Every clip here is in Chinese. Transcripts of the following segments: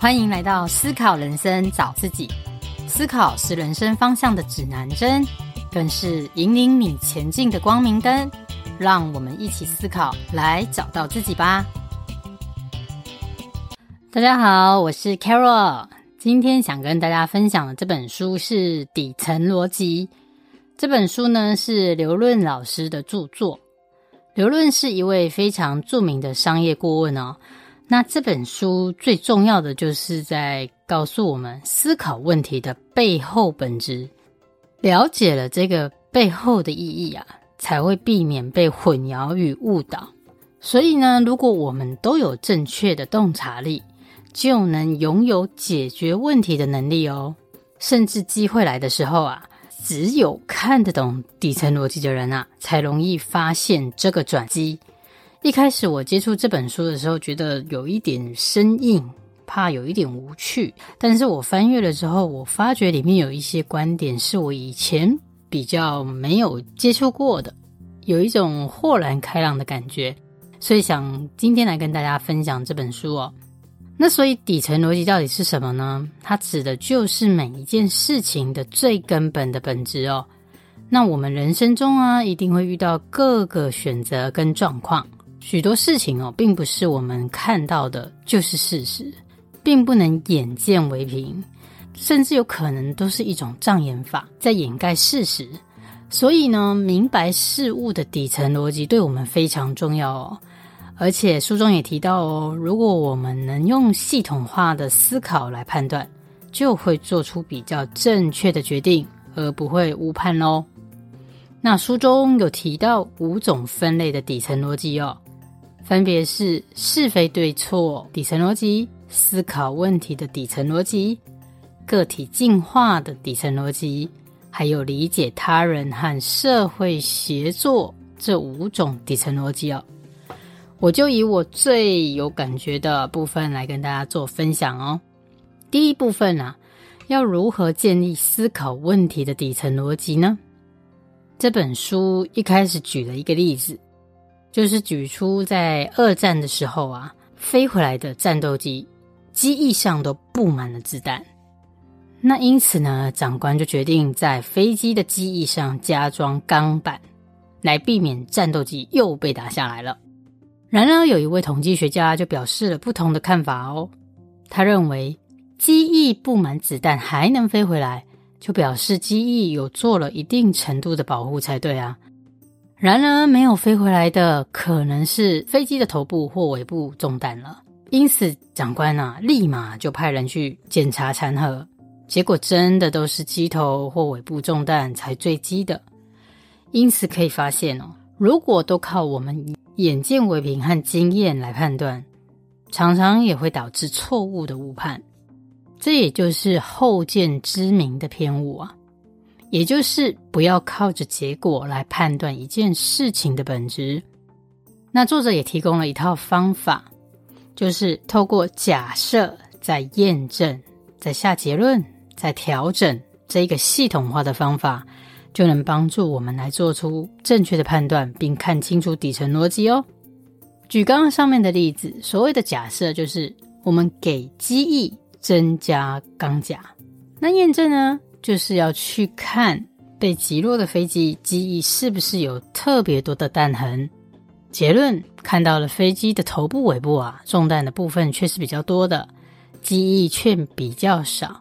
欢迎来到思考人生，找自己。思考是人生方向的指南针，更是引领你前进的光明灯。让我们一起思考，来找到自己吧。大家好，我是 Carol，今天想跟大家分享的这本书是《底层逻辑》。这本书呢是刘润老师的著作。刘润是一位非常著名的商业顾问哦。那这本书最重要的就是在告诉我们思考问题的背后本质，了解了这个背后的意义啊，才会避免被混淆与误导。所以呢，如果我们都有正确的洞察力，就能拥有解决问题的能力哦。甚至机会来的时候啊。只有看得懂底层逻辑的人啊，才容易发现这个转机。一开始我接触这本书的时候，觉得有一点生硬，怕有一点无趣。但是我翻阅了之后，我发觉里面有一些观点是我以前比较没有接触过的，有一种豁然开朗的感觉。所以想今天来跟大家分享这本书哦。那所以底层逻辑到底是什么呢？它指的就是每一件事情的最根本的本质哦。那我们人生中啊，一定会遇到各个选择跟状况，许多事情哦，并不是我们看到的就是事实，并不能眼见为凭，甚至有可能都是一种障眼法在掩盖事实。所以呢，明白事物的底层逻辑对我们非常重要哦。而且书中也提到哦，如果我们能用系统化的思考来判断，就会做出比较正确的决定，而不会误判喽。那书中有提到五种分类的底层逻辑哦，分别是是非对错底层逻辑、思考问题的底层逻辑、个体进化的底层逻辑，还有理解他人和社会协作这五种底层逻辑哦。我就以我最有感觉的部分来跟大家做分享哦。第一部分啊，要如何建立思考问题的底层逻辑呢？这本书一开始举了一个例子，就是举出在二战的时候啊，飞回来的战斗机机翼上都布满了子弹，那因此呢，长官就决定在飞机的机翼上加装钢板，来避免战斗机又被打下来了。然而，有一位统计学家就表示了不同的看法哦。他认为，机翼布满子弹还能飞回来，就表示机翼有做了一定程度的保护才对啊。然而，没有飞回来的可能是飞机的头部或尾部中弹了。因此，长官啊，立马就派人去检查残骸，结果真的都是机头或尾部中弹才坠机的。因此，可以发现哦，如果都靠我们。眼见为凭和经验来判断，常常也会导致错误的误判。这也就是后见之明的偏误啊，也就是不要靠着结果来判断一件事情的本质。那作者也提供了一套方法，就是透过假设、再验证、再下结论、再调整这一个系统化的方法。就能帮助我们来做出正确的判断，并看清楚底层逻辑哦。举刚刚上面的例子，所谓的假设就是我们给机翼增加钢甲，那验证呢，就是要去看被击落的飞机机翼是不是有特别多的弹痕。结论看到了飞机的头部、尾部啊，中弹的部分却是比较多的，机翼却比较少。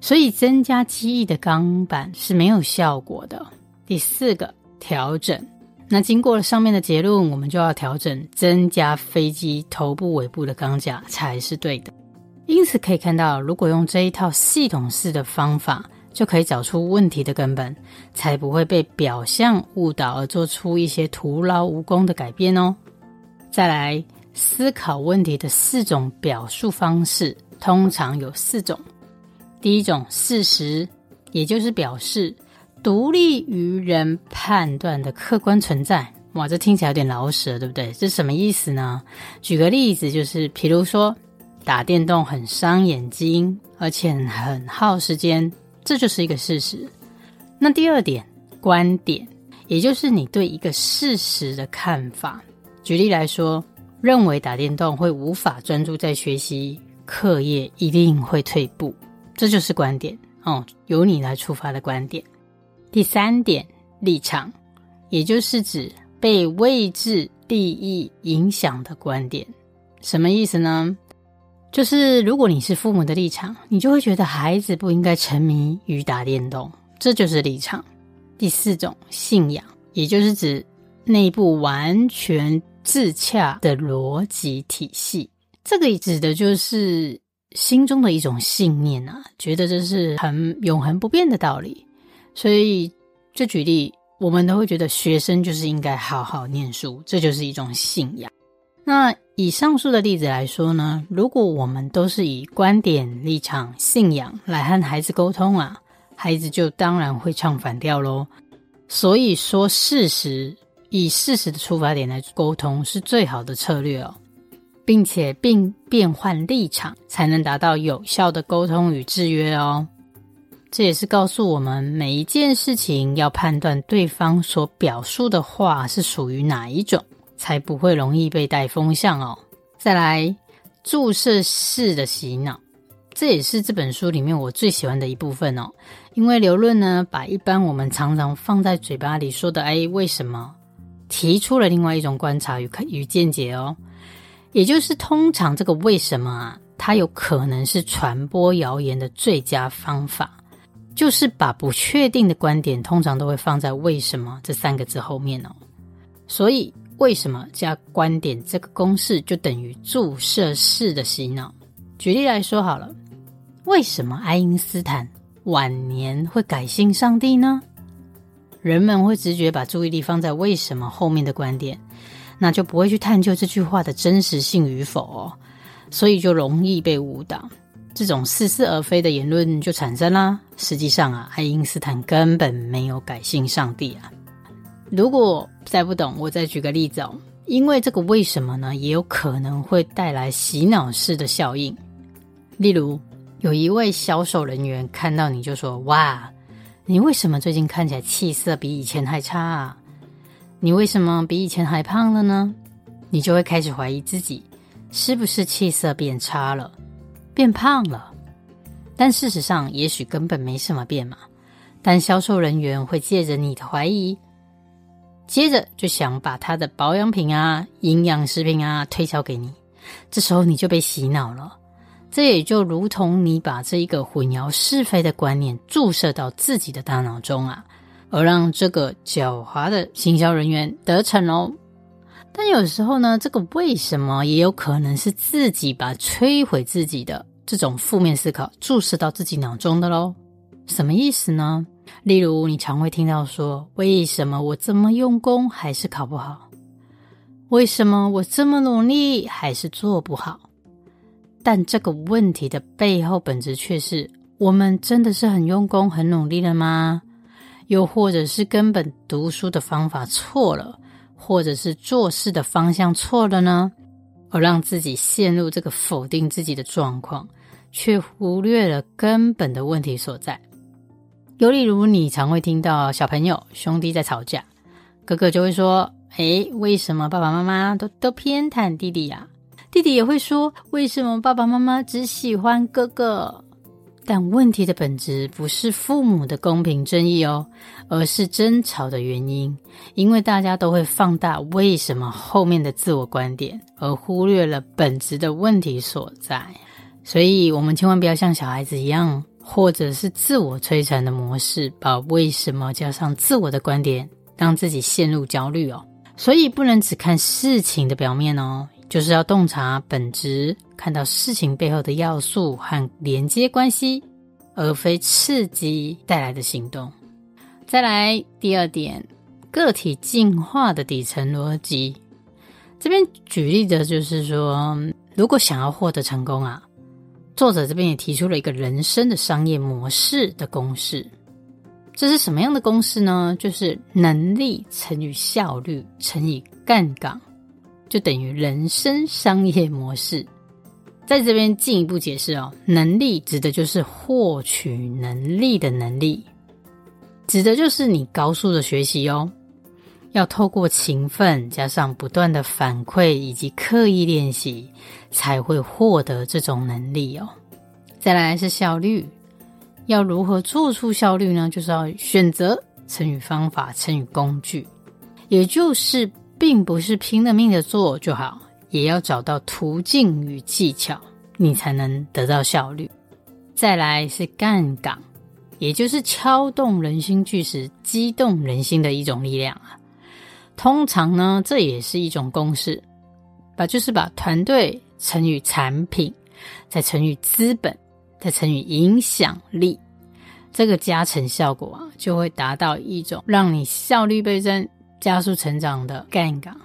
所以增加机翼的钢板是没有效果的。第四个调整，那经过了上面的结论，我们就要调整增加飞机头部尾部的钢架才是对的。因此可以看到，如果用这一套系统式的方法，就可以找出问题的根本，才不会被表象误导而做出一些徒劳无功的改变哦。再来思考问题的四种表述方式，通常有四种。第一种事实，也就是表示独立于人判断的客观存在。哇，这听起来有点老舍，对不对？这什么意思呢？举个例子，就是比如说打电动很伤眼睛，而且很耗时间，这就是一个事实。那第二点，观点，也就是你对一个事实的看法。举例来说，认为打电动会无法专注在学习。课业一定会退步。这就是观点哦，由你来出发的观点。第三点，立场，也就是指被位置利益影响的观点。什么意思呢？就是如果你是父母的立场，你就会觉得孩子不应该沉迷于打电动，这就是立场。第四种，信仰，也就是指内部完全自洽的逻辑体系。这个指的就是心中的一种信念啊，觉得这是很永恒不变的道理。所以，就举例，我们都会觉得学生就是应该好好念书，这就是一种信仰。那以上述的例子来说呢，如果我们都是以观点、立场、信仰来和孩子沟通啊，孩子就当然会唱反调喽。所以说，事实以事实的出发点来沟通是最好的策略哦，并且并变换立场，才能达到有效的沟通与制约哦。这也是告诉我们，每一件事情要判断对方所表述的话是属于哪一种。才不会容易被带风向哦。再来，注射式的洗脑，这也是这本书里面我最喜欢的一部分哦。因为刘润呢，把一般我们常常放在嘴巴里说的“哎，为什么”，提出了另外一种观察与与见解哦。也就是通常这个“为什么”啊，它有可能是传播谣言的最佳方法，就是把不确定的观点通常都会放在“为什么”这三个字后面哦。所以。为什么加观点这个公式就等于注射式的洗脑？举例来说好了，为什么爱因斯坦晚年会改信上帝呢？人们会直觉把注意力放在为什么后面的观点，那就不会去探究这句话的真实性与否，所以就容易被误导，这种似是而非的言论就产生啦。实际上啊，爱因斯坦根本没有改信上帝啊。如果再不懂，我再举个例子哦。因为这个为什么呢，也有可能会带来洗脑式的效应。例如，有一位销售人员看到你就说：“哇，你为什么最近看起来气色比以前还差啊？你为什么比以前还胖了呢？”你就会开始怀疑自己是不是气色变差了，变胖了。但事实上，也许根本没什么变嘛。但销售人员会借着你的怀疑。接着就想把他的保养品啊、营养食品啊推销给你，这时候你就被洗脑了。这也就如同你把这一个混淆是非的观念注射到自己的大脑中啊，而让这个狡猾的行销人员得逞哦。但有时候呢，这个为什么也有可能是自己把摧毁自己的这种负面思考注射到自己脑中的喽？什么意思呢？例如，你常会听到说：“为什么我这么用功还是考不好？为什么我这么努力还是做不好？”但这个问题的背后本质却是：我们真的是很用功、很努力了吗？又或者是根本读书的方法错了，或者是做事的方向错了呢？而让自己陷入这个否定自己的状况，却忽略了根本的问题所在。又例如，你常会听到小朋友兄弟在吵架，哥哥就会说：“诶，为什么爸爸妈妈都都偏袒弟弟呀？”弟弟也会说：“为什么爸爸妈妈只喜欢哥哥？”但问题的本质不是父母的公平正义哦，而是争吵的原因。因为大家都会放大为什么后面的自我观点，而忽略了本质的问题所在。所以，我们千万不要像小孩子一样。或者是自我摧残的模式，把为什么加上自我的观点，让自己陷入焦虑哦。所以不能只看事情的表面哦，就是要洞察本质，看到事情背后的要素和连接关系，而非刺激带来的行动。再来第二点，个体进化的底层逻辑。这边举例的就是说，如果想要获得成功啊。作者这边也提出了一个人生的商业模式的公式，这是什么样的公式呢？就是能力乘以效率乘以杠杆，就等于人生商业模式。在这边进一步解释哦，能力指的就是获取能力的能力，指的就是你高速的学习哦。要透过勤奋加上不断的反馈以及刻意练习，才会获得这种能力哦。再来是效率，要如何做出效率呢？就是要选择成语方法、成语工具，也就是并不是拼了命的做就好，也要找到途径与技巧，你才能得到效率。再来是杠杆，也就是敲动人心巨石、激动人心的一种力量啊。通常呢，这也是一种公式，把就是把团队乘以产品，再乘以资本，再乘以影响力，这个加成效果啊，就会达到一种让你效率倍增、加速成长的杠杆。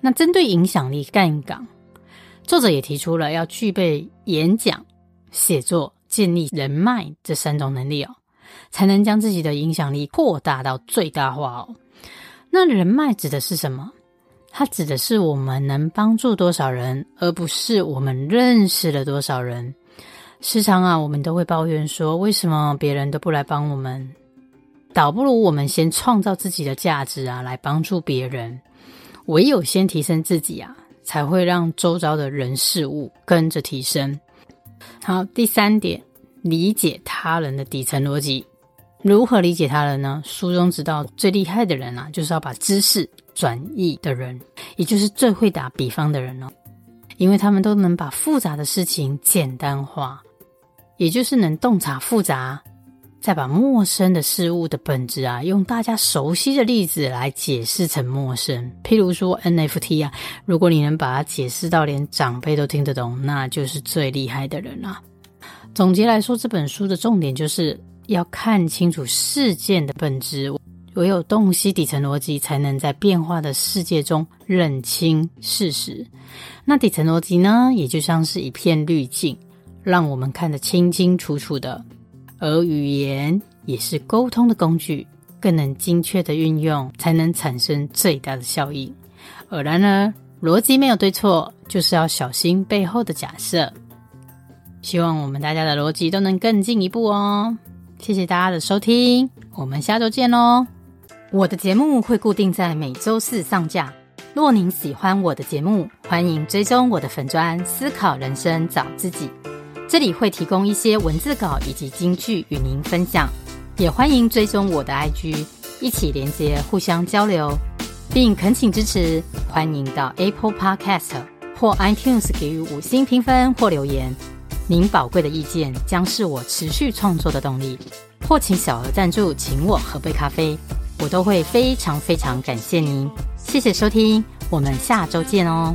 那针对影响力杠杆，作者也提出了要具备演讲、写作、建立人脉这三种能力哦，才能将自己的影响力扩大到最大化哦。那人脉指的是什么？它指的是我们能帮助多少人，而不是我们认识了多少人。时常啊，我们都会抱怨说，为什么别人都不来帮我们？倒不如我们先创造自己的价值啊，来帮助别人。唯有先提升自己啊，才会让周遭的人事物跟着提升。好，第三点，理解他人的底层逻辑。如何理解他人呢？书中知道最厉害的人啊，就是要把知识转译的人，也就是最会打比方的人哦。因为他们都能把复杂的事情简单化，也就是能洞察复杂，再把陌生的事物的本质啊，用大家熟悉的例子来解释成陌生。譬如说 NFT 啊，如果你能把它解释到连长辈都听得懂，那就是最厉害的人了。总结来说，这本书的重点就是。要看清楚事件的本质，唯有洞悉底层逻辑，才能在变化的世界中认清事实。那底层逻辑呢，也就像是一片滤镜，让我们看得清清楚楚的。而语言也是沟通的工具，更能精确的运用，才能产生最大的效应。而然而，逻辑没有对错，就是要小心背后的假设。希望我们大家的逻辑都能更进一步哦。谢谢大家的收听，我们下周见喽！我的节目会固定在每周四上架。若您喜欢我的节目，欢迎追踪我的粉专“思考人生找自己”，这里会提供一些文字稿以及金句与您分享。也欢迎追踪我的 IG，一起连接，互相交流，并恳请支持。欢迎到 Apple Podcast 或 iTunes 给予五星评分或留言。您宝贵的意见将是我持续创作的动力，或请小额赞助，请我喝杯咖啡，我都会非常非常感谢您。谢谢收听，我们下周见哦。